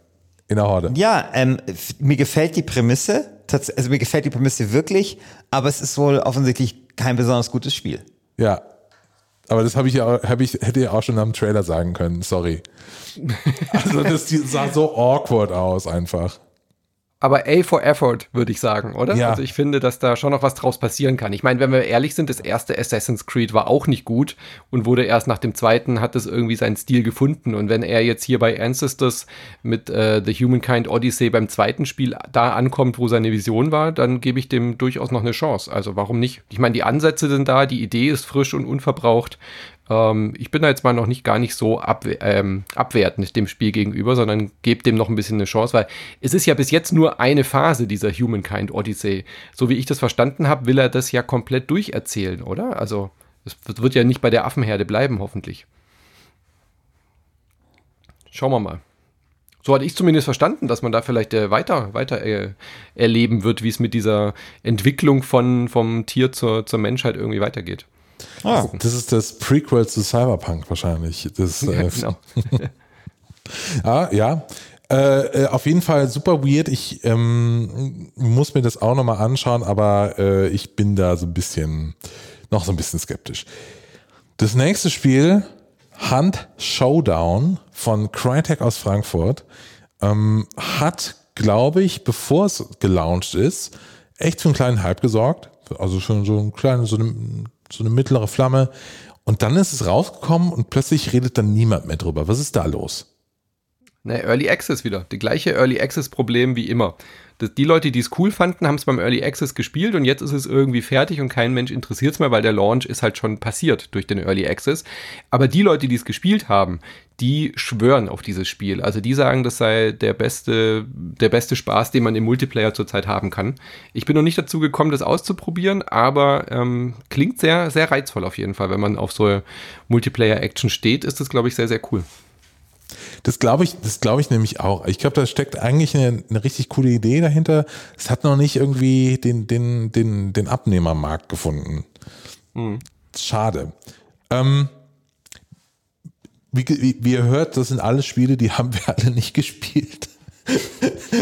A: in der Horde.
B: Ja, ähm, mir gefällt die Prämisse, also mir gefällt die Prämisse wirklich, aber es ist wohl offensichtlich kein besonders gutes Spiel.
A: Ja, aber das habe ich ja, hab ich, hätte ja auch schon am Trailer sagen können. Sorry. <laughs> Also das sah so awkward aus einfach
C: aber A for Effort, würde ich sagen, oder? Ja. Also ich finde, dass da schon noch was draus passieren kann. Ich meine, wenn wir ehrlich sind, das erste Assassin's Creed war auch nicht gut und wurde erst nach dem zweiten, hat es irgendwie seinen Stil gefunden. Und wenn er jetzt hier bei Ancestors mit äh, The Humankind Odyssey beim zweiten Spiel da ankommt, wo seine Vision war, dann gebe ich dem durchaus noch eine Chance. Also warum nicht? Ich meine, die Ansätze sind da, die Idee ist frisch und unverbraucht. Ähm, ich bin da jetzt mal noch nicht gar nicht so abwe ähm, abwertend dem Spiel gegenüber, sondern gebe dem noch ein bisschen eine Chance, weil es ist ja bis jetzt nur eine Phase dieser Humankind Odyssey. So wie ich das verstanden habe, will er das ja komplett durcherzählen, oder? Also es wird ja nicht bei der Affenherde bleiben, hoffentlich. Schauen wir mal. So hatte ich zumindest verstanden, dass man da vielleicht äh, weiter, weiter äh, erleben wird, wie es mit dieser Entwicklung von, vom Tier zur, zur Menschheit irgendwie weitergeht.
A: Ah, das ist das Prequel zu Cyberpunk wahrscheinlich. Das, <laughs> ja, äh, genau. <laughs> ah, ja. Äh, äh, auf jeden Fall super weird. Ich ähm, muss mir das auch nochmal anschauen, aber äh, ich bin da so ein bisschen, noch so ein bisschen skeptisch. Das nächste Spiel, Hunt Showdown von Crytek aus Frankfurt, ähm, hat, glaube ich, bevor es gelauncht ist, echt für einen kleinen Hype gesorgt. Also schon so ein kleines, so eine so eine mittlere Flamme. Und dann ist es rausgekommen und plötzlich redet dann niemand mehr drüber. Was ist da los?
C: Ne, Early Access wieder. Die gleiche Early Access Problem wie immer. Die Leute, die es cool fanden, haben es beim Early Access gespielt und jetzt ist es irgendwie fertig und kein Mensch interessiert es mehr, weil der Launch ist halt schon passiert durch den Early Access. Aber die Leute, die es gespielt haben, die schwören auf dieses Spiel. Also die sagen, das sei der beste, der beste Spaß, den man im Multiplayer zurzeit haben kann. Ich bin noch nicht dazu gekommen, das auszuprobieren, aber ähm, klingt sehr, sehr reizvoll auf jeden Fall. Wenn man auf so Multiplayer-Action steht, ist das, glaube ich, sehr, sehr cool.
A: Das glaube ich, das glaube ich nämlich auch. Ich glaube, da steckt eigentlich eine, eine, richtig coole Idee dahinter. Es hat noch nicht irgendwie den, den, den, den Abnehmermarkt gefunden. Mhm. Schade. Ähm, wie, wie, wie ihr hört, das sind alles Spiele, die <laughs> haben wir alle nicht gespielt.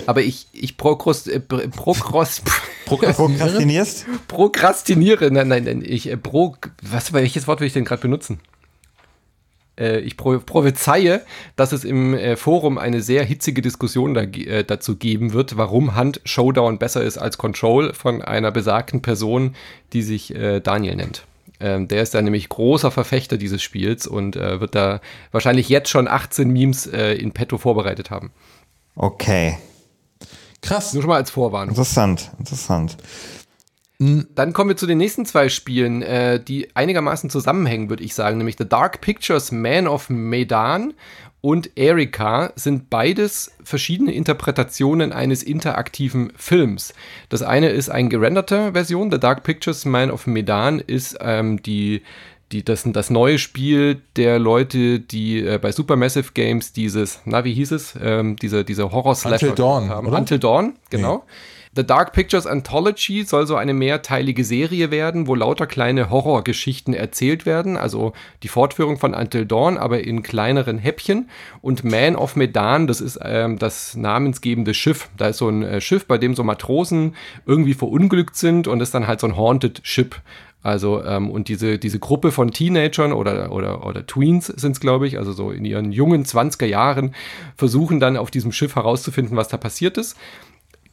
C: Aber ich, ich prokrost, äh, prokrost,
B: prokrastinierst?
C: Prokrastiniere. Nein, nein, nein. Ich äh, pro, was, welches Wort will ich denn gerade benutzen? Äh, ich pro prophezeie, dass es im äh, Forum eine sehr hitzige Diskussion äh, dazu geben wird, warum Hand Showdown besser ist als Control von einer besagten Person, die sich Daniel nennt. Ähm, der ist da nämlich großer Verfechter dieses Spiels und wird da wahrscheinlich jetzt schon 18 Memes in petto vorbereitet haben.
B: Okay.
C: Krass. Nur schon mal als Vorwarnung.
B: Interessant, interessant.
C: Dann kommen wir zu den nächsten zwei Spielen, äh, die einigermaßen zusammenhängen, würde ich sagen, nämlich The Dark Pictures Man of Medan und Erika sind beides verschiedene Interpretationen eines interaktiven Films. Das eine ist eine gerenderte Version, The Dark Pictures Man of Medan ist ähm, die die, das, das neue Spiel der Leute, die äh, bei Supermassive Games dieses, na, wie hieß es, ähm, diese, diese Horror-Slasher
A: Until Dawn,
C: haben.
A: oder?
C: Until Dawn, genau.
A: Nee.
C: The Dark Pictures Anthology soll so eine mehrteilige Serie werden, wo lauter kleine Horrorgeschichten erzählt werden, also die Fortführung von Until Dawn, aber in kleineren Häppchen. Und Man of Medan, das ist ähm, das namensgebende Schiff. Da ist so ein äh, Schiff, bei dem so Matrosen irgendwie verunglückt sind und ist dann halt so ein Haunted Ship. Also, ähm, und diese, diese Gruppe von Teenagern oder, oder, oder Tweens sind es, glaube ich, also so in ihren jungen 20er Jahren, versuchen dann auf diesem Schiff herauszufinden, was da passiert ist.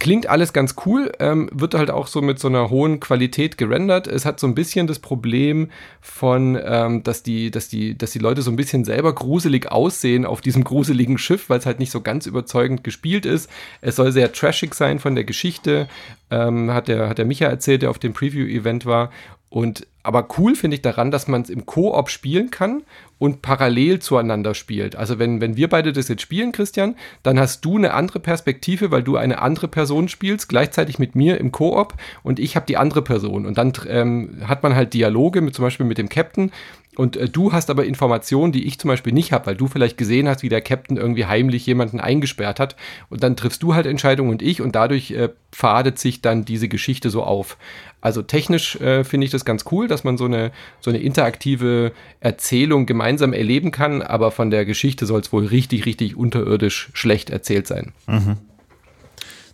C: Klingt alles ganz cool, ähm, wird halt auch so mit so einer hohen Qualität gerendert. Es hat so ein bisschen das Problem von, ähm, dass, die, dass, die, dass die Leute so ein bisschen selber gruselig aussehen auf diesem gruseligen Schiff, weil es halt nicht so ganz überzeugend gespielt ist. Es soll sehr trashig sein von der Geschichte, ähm, hat, der, hat der Micha erzählt, der auf dem Preview-Event war. Und aber cool finde ich daran, dass man es im Koop spielen kann und parallel zueinander spielt. Also wenn, wenn wir beide das jetzt spielen, Christian, dann hast du eine andere Perspektive, weil du eine andere Person spielst, gleichzeitig mit mir im Koop und ich habe die andere Person. Und dann ähm, hat man halt Dialoge, mit, zum Beispiel mit dem Captain. Und äh, du hast aber Informationen, die ich zum Beispiel nicht habe, weil du vielleicht gesehen hast, wie der Captain irgendwie heimlich jemanden eingesperrt hat. Und dann triffst du halt Entscheidungen und ich und dadurch äh, pfadet sich dann diese Geschichte so auf. Also technisch äh, finde ich das ganz cool, dass man so eine, so eine interaktive Erzählung gemeinsam erleben kann, aber von der Geschichte soll es wohl richtig, richtig unterirdisch schlecht erzählt sein. Mhm.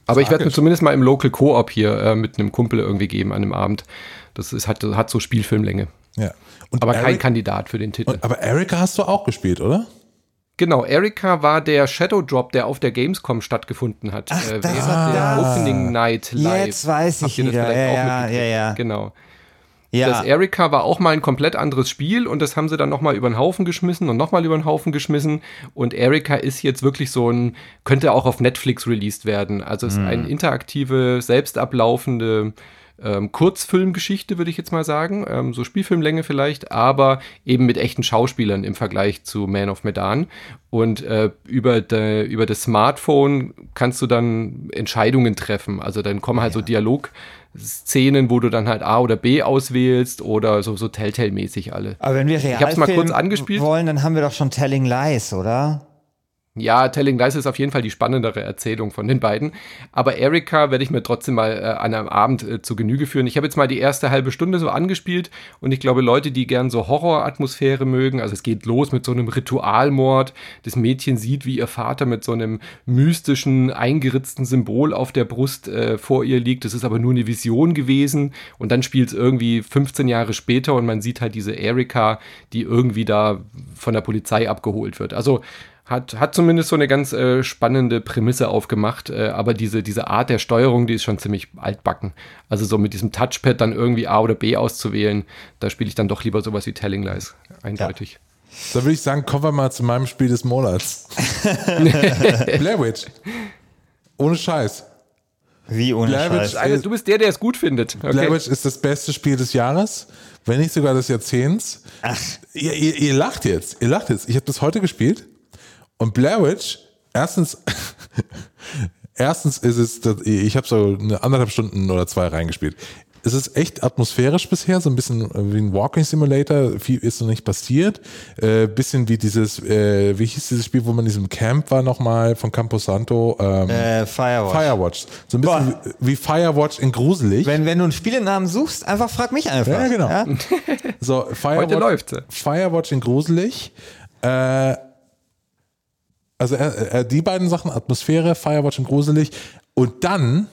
C: Aber ich werde mir zumindest mal im Local Co-op hier äh, mit einem Kumpel irgendwie geben an einem Abend. Das ist, hat, hat so Spielfilmlänge.
A: Ja.
C: Und aber Eric, kein Kandidat für den Titel.
A: Und, aber Erika hast du auch gespielt, oder?
C: Genau, Erika war der Shadow Drop, der auf der Gamescom stattgefunden hat.
B: Ach,
C: äh,
B: das war
C: der
B: das.
C: Opening Night Live.
B: Jetzt weiß
C: Habt
B: ich
C: ihr das
B: wieder. Ja,
C: auch
B: ja, ja, ja.
C: Genau.
B: Ja.
C: Das Erika war auch mal ein komplett anderes Spiel und das haben sie dann nochmal über den Haufen geschmissen und nochmal über den Haufen geschmissen. Und Erika ist jetzt wirklich so ein, könnte auch auf Netflix released werden. Also es ist eine interaktive, selbst ablaufende ähm, Kurzfilmgeschichte, würde ich jetzt mal sagen. Ähm, so Spielfilmlänge vielleicht, aber eben mit echten Schauspielern im Vergleich zu Man of Medan. Und äh, über, de, über das Smartphone kannst du dann Entscheidungen treffen. Also dann kommen halt so Dialogszenen, wo du dann halt A oder B auswählst oder so, so Telltale-mäßig alle.
B: Aber wenn wir real
C: Ich hab's mal kurz angespielt.
B: wollen, dann haben wir doch schon Telling Lies, oder?
C: Ja, Telling Lies ist auf jeden Fall die spannendere Erzählung von den beiden. Aber Erika werde ich mir trotzdem mal äh, an einem Abend äh, zu Genüge führen. Ich habe jetzt mal die erste halbe Stunde so angespielt und ich glaube, Leute, die gern so Horroratmosphäre mögen, also es geht los mit so einem Ritualmord. Das Mädchen sieht, wie ihr Vater mit so einem mystischen, eingeritzten Symbol auf der Brust äh, vor ihr liegt. Das ist aber nur eine Vision gewesen. Und dann spielt es irgendwie 15 Jahre später und man sieht halt diese Erika, die irgendwie da von der Polizei abgeholt wird. Also hat, hat zumindest so eine ganz äh, spannende Prämisse aufgemacht, äh, aber diese, diese Art der Steuerung, die ist schon ziemlich altbacken. Also so mit diesem Touchpad dann irgendwie A oder B auszuwählen, da spiele ich dann doch lieber sowas wie Telling Lies, eindeutig.
A: Da würde ich sagen, kommen wir mal zu meinem Spiel des Monats. <laughs> Blair Witch. Ohne Scheiß.
B: Wie ohne
A: Blair Witch-
B: Scheiß.
C: Also, du bist der, der es gut findet.
A: Blair
C: Okay.
A: Witch ist das beste Spiel des Jahres, wenn nicht sogar des Jahrzehnts. Ihr, ihr, ihr lacht jetzt, ihr lacht jetzt. Ich habe das heute gespielt und Blair Witch, erstens, <laughs> erstens ist es, ich habe so eine anderthalb Stunden oder zwei reingespielt. Es ist echt atmosphärisch bisher, so ein bisschen wie ein Walking Simulator. Viel ist noch nicht passiert. Äh, bisschen wie dieses, äh, wie hieß dieses Spiel, wo man in diesem Camp war nochmal von Camposanto? Ähm,
B: Äh, Firewatch.
A: Firewatch. So ein bisschen
B: Boah.
A: wie, wie Firewatch in gruselig.
B: Wenn, wenn du einen Spielenamen suchst, einfach frag mich einfach.
A: Ja, genau. So, Firewatch,
C: Heute läuft's.
A: Firewatch in gruselig. Äh, also äh, die beiden Sachen, Atmosphäre, Firewatch in gruselig. Und dann,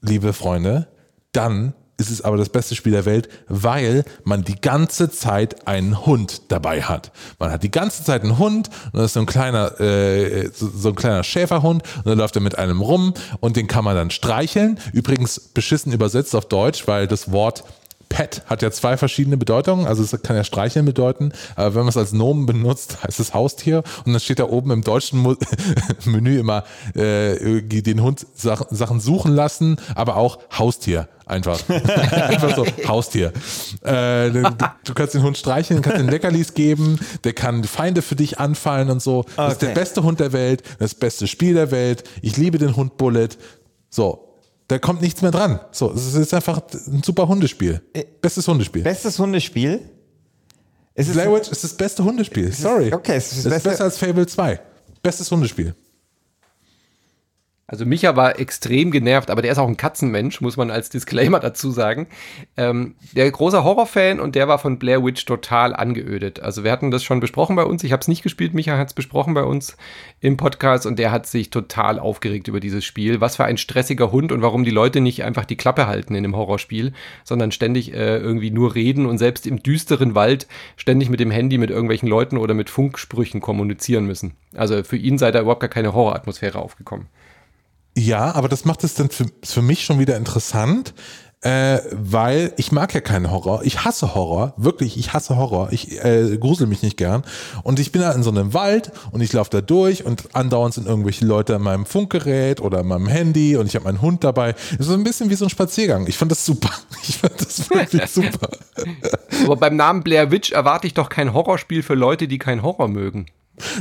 A: liebe Freunde, dann ist es aber das beste Spiel der Welt, weil man die ganze Zeit einen Hund dabei hat. Man hat die ganze Zeit einen Hund und das ist so ein kleiner, äh, so, so ein kleiner Schäferhund und dann läuft er mit einem rum und den kann man dann streicheln. Übrigens beschissen übersetzt auf Deutsch, weil das Wort Pet hat ja zwei verschiedene Bedeutungen. Also es kann ja streicheln bedeuten, aber wenn man es als Nomen benutzt, <laughs> heißt es Haustier. Und dann steht da oben im deutschen Mu- <laughs> Menü immer äh, den Hund Sach Sachen suchen lassen, aber auch Haustier. Einfach. <laughs> Einfach so, Haustier. Äh, du, kannst den Hund streicheln, kannst den Leckerlis geben, der kann Feinde für dich anfallen und so. Das ist der
B: Okay.
A: beste Hund der Welt, das beste Spiel der Welt. Ich liebe den Hund Bullet. So, da kommt nichts mehr dran. So, es ist einfach ein super Hundespiel. Bestes Hundespiel.
B: Bestes Hundespiel? Ist es
A: Blair Witch ist das beste Hundespiel. Sorry.
B: okay, es ist
A: es ist besser als Fable 2. Bestes Hundespiel.
C: Also Micha war extrem genervt, aber der ist auch ein Katzenmensch, muss man als Disclaimer dazu sagen. Ähm, der großer Horrorfan und der war von Blair Witch total angeödet. Also wir hatten das schon besprochen bei uns. Ich habe es nicht gespielt, Micha hat es besprochen bei uns im Podcast und der hat sich total aufgeregt über dieses Spiel. Was für ein stressiger Hund und warum die Leute nicht einfach die Klappe halten in dem Horrorspiel, sondern ständig äh, irgendwie nur reden und selbst im düsteren Wald ständig mit dem Handy mit irgendwelchen Leuten oder mit Funksprüchen kommunizieren müssen. Also für ihn sei da überhaupt gar keine Horroratmosphäre aufgekommen.
A: Ja, aber das macht es dann für, für mich schon wieder interessant, äh, weil ich mag ja keinen Horror. Ich hasse Horror, wirklich, ich hasse Horror. Ich äh, grusel mich nicht gern. Und ich bin da in so einem Wald und ich laufe da durch und andauernd sind irgendwelche Leute an meinem Funkgerät oder an meinem Handy und ich habe meinen Hund dabei. Es ist so ein bisschen wie so ein Spaziergang. Ich fand das super. <laughs> Ich fand das wirklich <laughs> super.
C: Aber beim Namen Blair Witch erwarte ich doch kein Horrorspiel für Leute, die keinen Horror mögen.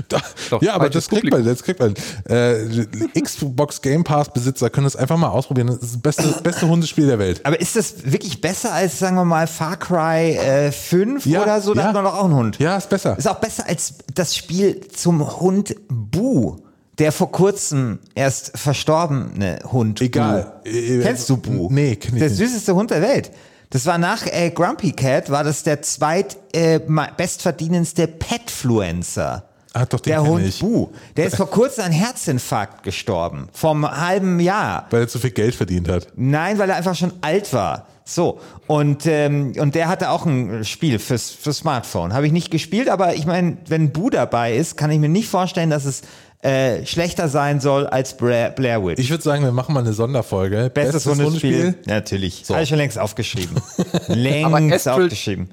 A: Da,
C: Doch,
A: ja, aber das kriegt man, das kriegt man. Äh, Xbox Game Pass Besitzer können das einfach mal ausprobieren. Das ist das beste, beste Hundespiel der Welt.
B: Aber ist das wirklich besser als, sagen wir mal, Far Cry äh, 5
A: Ja,
B: oder so? Da
A: ja.
B: hat man doch auch einen Hund.
A: Ja, ist besser.
B: Ist auch besser als das Spiel zum Hund Bu, der vor kurzem erst verstorbene Hund.
A: Egal.
B: Bu.
A: Äh,
B: Kennst du Bu?
A: Nee, kenn ich
B: Der süßeste Hund der Welt. Das war nach äh, Grumpy Cat, war das der zweit äh, bestverdienendste Petfluencer.
A: Ah, doch, den
B: Der Hund
A: ich.
B: Bu. Der ist vor kurzem an Herzinfarkt gestorben. Vom halben Jahr.
A: Weil er zu viel Geld verdient hat.
B: Nein, weil er einfach schon alt war. So, und, ähm, und der hatte auch ein Spiel fürs, fürs Smartphone. Habe ich nicht gespielt, aber ich meine, wenn Bu dabei ist, kann ich mir nicht vorstellen, dass es äh, schlechter sein soll als Blair, Blair Witch.
A: Ich würde sagen, wir machen mal eine Sonderfolge.
B: Bestes, Hundespiel? Natürlich.
A: So.
B: Habe ich schon längst aufgeschrieben. <laughs> Längst aufgeschrieben.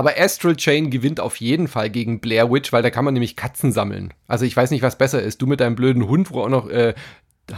C: Aber Astral Chain gewinnt auf jeden Fall gegen Blair Witch, weil da kann man nämlich Katzen sammeln. Also ich weiß nicht, was besser ist. Du mit deinem blöden Hund, wo auch noch äh,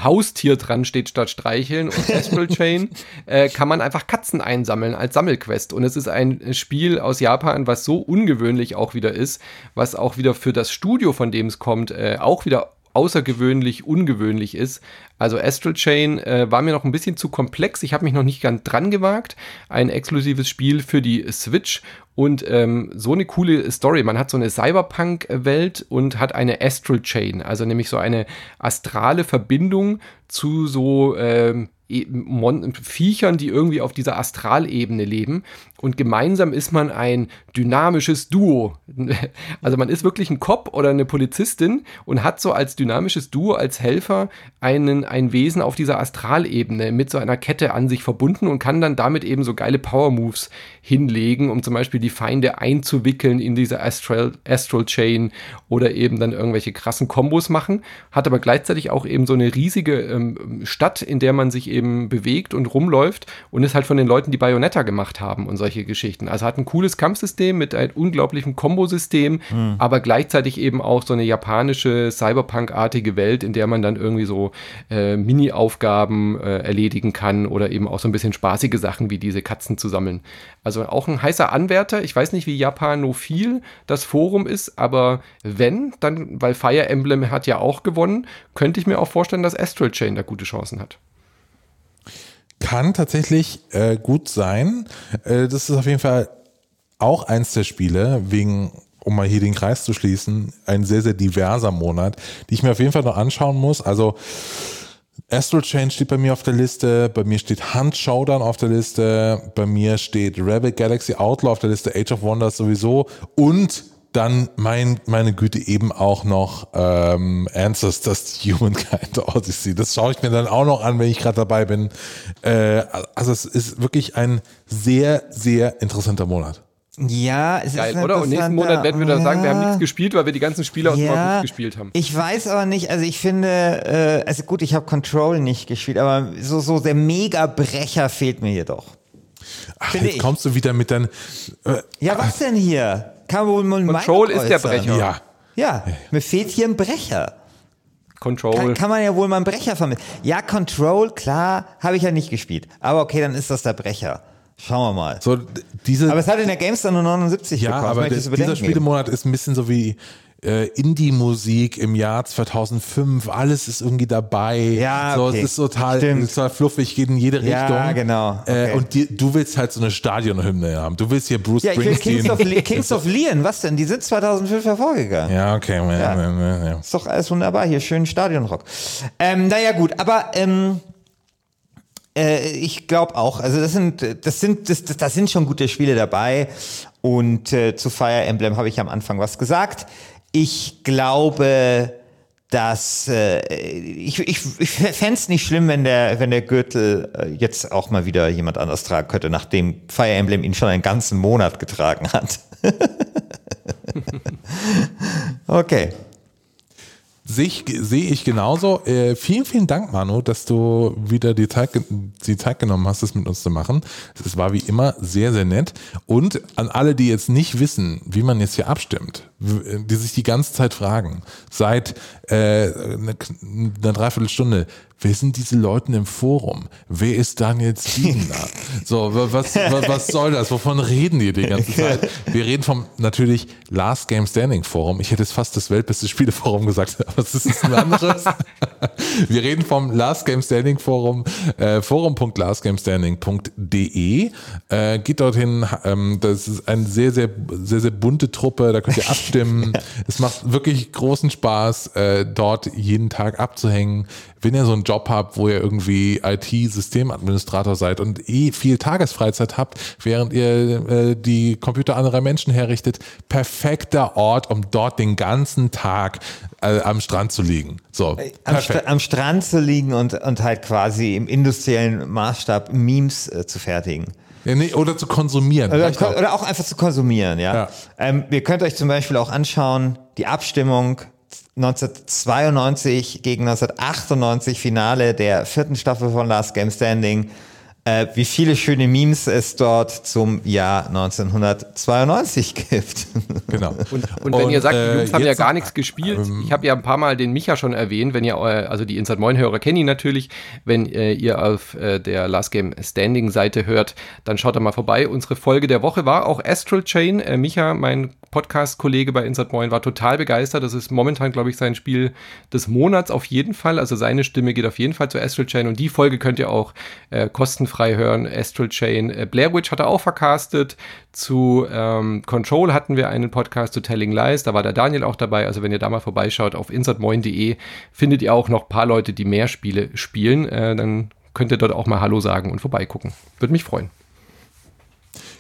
C: Haustier dran steht statt streicheln und <laughs> Astral Chain äh, kann man einfach Katzen einsammeln als Sammelquest. Und es ist ein Spiel aus Japan, was so ungewöhnlich auch wieder ist, was auch wieder für das Studio, von dem es kommt, äh, auch wieder außergewöhnlich ungewöhnlich ist. Also Astral Chain äh, war mir noch ein bisschen zu komplex. Ich habe mich noch nicht ganz dran gewagt. Ein exklusives Spiel für die Switch und ähm, so eine coole Story. Man hat so eine Cyberpunk-Welt und hat eine Astral Chain, also nämlich so eine astrale Verbindung zu so ähm, Mon Viechern, die irgendwie auf dieser Astralebene leben. Und gemeinsam ist man ein dynamisches Duo. <laughs> Also man ist wirklich ein Cop oder eine Polizistin und hat so als dynamisches Duo, als Helfer einen, ein Wesen auf dieser Astralebene mit so einer Kette an sich verbunden und kann dann damit eben so geile Power-Moves hinlegen, um zum Beispiel die Feinde einzuwickeln in diese Astral, Astral Chain oder eben dann irgendwelche krassen Kombos machen. Hat aber gleichzeitig auch eben so eine riesige ähm, Stadt, in der man sich eben bewegt und rumläuft und ist halt von den Leuten, die Bayonetta gemacht haben und solche Geschichten. Also hat ein cooles Kampfsystem mit einem unglaublichen Kombosystem, aber gleichzeitig eben auch so eine japanische Cyberpunk-artige Welt, in der man dann irgendwie so äh, Mini-Aufgaben äh, erledigen kann oder eben auch so ein bisschen spaßige Sachen wie diese Katzen zu sammeln. Also auch ein heißer Anwärter. Ich weiß nicht, wie Japanophil das Forum ist, aber wenn, dann, weil Fire Emblem hat ja auch gewonnen, könnte ich mir auch vorstellen, dass Astral Chain da gute Chancen hat.
A: Kann tatsächlich äh, gut sein. Äh, das ist auf jeden Fall auch eins der Spiele, wegen, um mal hier den Kreis zu schließen, ein sehr, sehr diverser Monat, die ich mir auf jeden Fall noch anschauen muss. Also Astral Chain steht bei mir auf der Liste, bei mir steht Hunt Showdown auf der Liste, bei mir steht Rabbit Galaxy Outlaw auf der Liste, Age of Wonders sowieso und dann mein, meine Güte eben auch noch ähm, Ancestors the Humankind <laughs> Odyssey. Das schaue ich mir dann auch noch an, wenn ich gerade dabei bin. Äh, also es ist wirklich ein sehr, sehr interessanter Monat.
B: Ja, es
C: Geil,
B: ist
C: oder? Und nächsten Monat werden wir dann sagen, wir haben nichts gespielt, weil wir die ganzen Spiele aus dem
B: Ja,
C: gespielt haben.
B: Ich weiß aber nicht, also ich finde, äh, also gut, ich habe Control nicht gespielt, aber so, so der Mega-Brecher fehlt mir hier doch.
A: Ach,
B: Finde
A: jetzt
B: ich.
A: kommst du wieder mit deinen. Äh,
B: Ja, was denn hier? Kann wohl mal
C: Control
B: Meinung
C: ist der. Brecher.
A: ja.
B: Ja, mir fehlt hier ein Brecher.
C: Control.
B: Kann, kann man ja wohl mal einen Brecher vermitteln. Ja, Control, klar, habe ich ja nicht gespielt. Aber okay, dann ist das der Brecher. Schauen wir mal.
A: So, diese,
B: Aber es hat in der GameStar nur 79
A: ja,
B: gekostet.
A: aber der, dieser. Spielemonat ist ein bisschen so wie äh, Indie-Musik im Jahr 2005. Alles ist irgendwie dabei.
B: Ja,
A: so,
B: okay.
A: es ist total,
B: Stimmt.
A: total fluffig, geht in jede
B: Ja,
A: Richtung.
B: genau.
A: Äh,
B: Okay.
A: und die, du willst halt so eine Stadionhymne haben. Du willst hier Bruce
B: Ja,
A: Springsteen.
B: Kings of, <laughs> Kings of Leon, was denn? Die sind 2005 hervorgegangen.
A: ja, okay. Ja.
B: Ja.
A: Ja, ja, ja.
B: Ist doch alles wunderbar, hier schön Stadionrock. Ähm, naja, gut, aber ähm, äh, ich glaube auch, also das sind, das sind, das, das, das sind schon gute Spiele dabei. Und äh, zu Fire Emblem habe ich am Anfang was gesagt. Ich glaube, dass äh, ich, ich, ich fände es nicht schlimm, wenn der, wenn der Gürtel äh, jetzt auch mal wieder jemand anders tragen könnte, nachdem Fire Emblem ihn schon einen ganzen Monat getragen hat. <laughs> okay.
A: Sehe ich, sehe ich genauso. Äh, vielen, vielen Dank, Manu, dass du wieder die Zeit, die Zeit genommen hast, das mit uns zu machen. Es war wie immer sehr, sehr nett. Und an alle, die jetzt nicht wissen, wie man jetzt hier abstimmt, die sich die ganze Zeit fragen, seit äh, einer eine Dreiviertelstunde, wer sind diese Leute im Forum? Wer ist Daniel Ziegener? <laughs> so, wa- was, wa- was soll das? Wovon reden die die ganze Zeit? Wir reden vom natürlich Last Game Standing Forum. Ich hätte jetzt fast das weltbeste Spieleforum gesagt, aber es ist ein anderes. <laughs> Wir reden vom Last Game Standing Forum, äh, forum.lastgamestanding.de. Äh, geht dorthin, ähm, das ist eine sehr, sehr, sehr, sehr bunte Truppe, da könnt ihr <laughs> abstimmen. es macht wirklich großen Spaß, äh, dort jeden Tag abzuhängen. Wenn ihr so einen Job habt, wo ihr irgendwie IT-Systemadministrator seid und eh viel Tagesfreizeit habt, während ihr äh, die Computer anderer Menschen herrichtet, perfekter Ort, um dort den ganzen Tag äh, am Strand zu liegen. So,
B: am,
A: perfekt.
B: St am Strand zu liegen und, und halt quasi im industriellen Maßstab Memes äh, zu fertigen.
A: Ja, nee, oder zu konsumieren.
B: Oder,
A: auch.
B: oder auch einfach zu konsumieren, ja.
A: Ja.
B: Ähm, ihr könnt euch zum Beispiel auch anschauen, die Abstimmung 1992 gegen 1998 Finale der vierten Staffel von Last Game Standing. Äh, wie viele schöne Memes es dort zum Jahr 1992 <laughs> gibt.
A: Genau.
C: Und, und wenn ihr sagt, die Jungs haben ja
A: jetzt-
C: gar nichts gespielt, ich habe ja ein paar Mal den Micha schon erwähnt, wenn ihr, eu- also die Inside Moin Hörer kennen ihn natürlich, wenn äh, ihr auf äh, der Last Game Standing Seite hört, dann schaut da mal vorbei. Unsere Folge der Woche war auch Astral Chain. Äh, Micha, mein Podcast-Kollege bei Inside Moin, war total begeistert. Das ist momentan, glaube ich, sein Spiel des Monats auf jeden Fall. Also seine Stimme geht auf jeden Fall zu Astral Chain und die Folge könnt ihr auch äh, kostenfrei hören. Astral Chain. Äh, Blair Witch hat er auch vercastet. Zu ähm, Control hatten wir einen Podcast zu Telling Lies. Da war der Daniel auch dabei. Also wenn ihr da mal vorbeischaut auf insertmoin.de, findet ihr auch noch ein paar Leute, die mehr Spiele spielen. Äh, dann könnt ihr dort auch mal Hallo sagen und vorbeigucken. Würde mich freuen.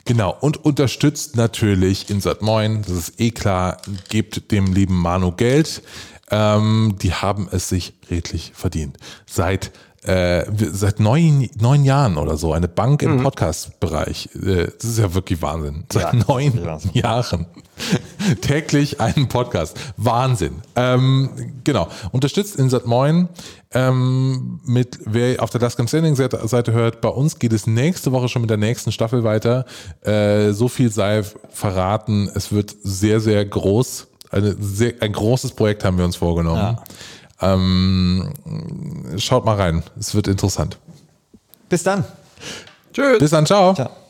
A: Genau, und unterstützt natürlich Insert Moin, das ist eh klar, gebt dem lieben Manu Geld. Ähm, die haben es sich redlich verdient. Seit äh, seit neun, neun Jahren oder so, eine Bank im Podcast-Bereich. Äh, das ist ja wirklich Wahnsinn. Seit
B: Ja,
A: neun. Jahren. <laughs> Täglich einen Podcast. Wahnsinn. Ähm, genau. Unterstützt Insert Moin. Ähm, mit, wer auf der Last Game Standing Seite hört, bei uns geht es nächste Woche schon mit der nächsten Staffel weiter. Äh, so viel sei verraten. Es wird sehr, sehr groß. Eine sehr, ein großes Projekt haben wir uns vorgenommen. Ähm, schaut mal rein. Es wird interessant.
B: Bis dann.
C: Tschüss.
A: Bis dann. Ciao.
B: Ciao.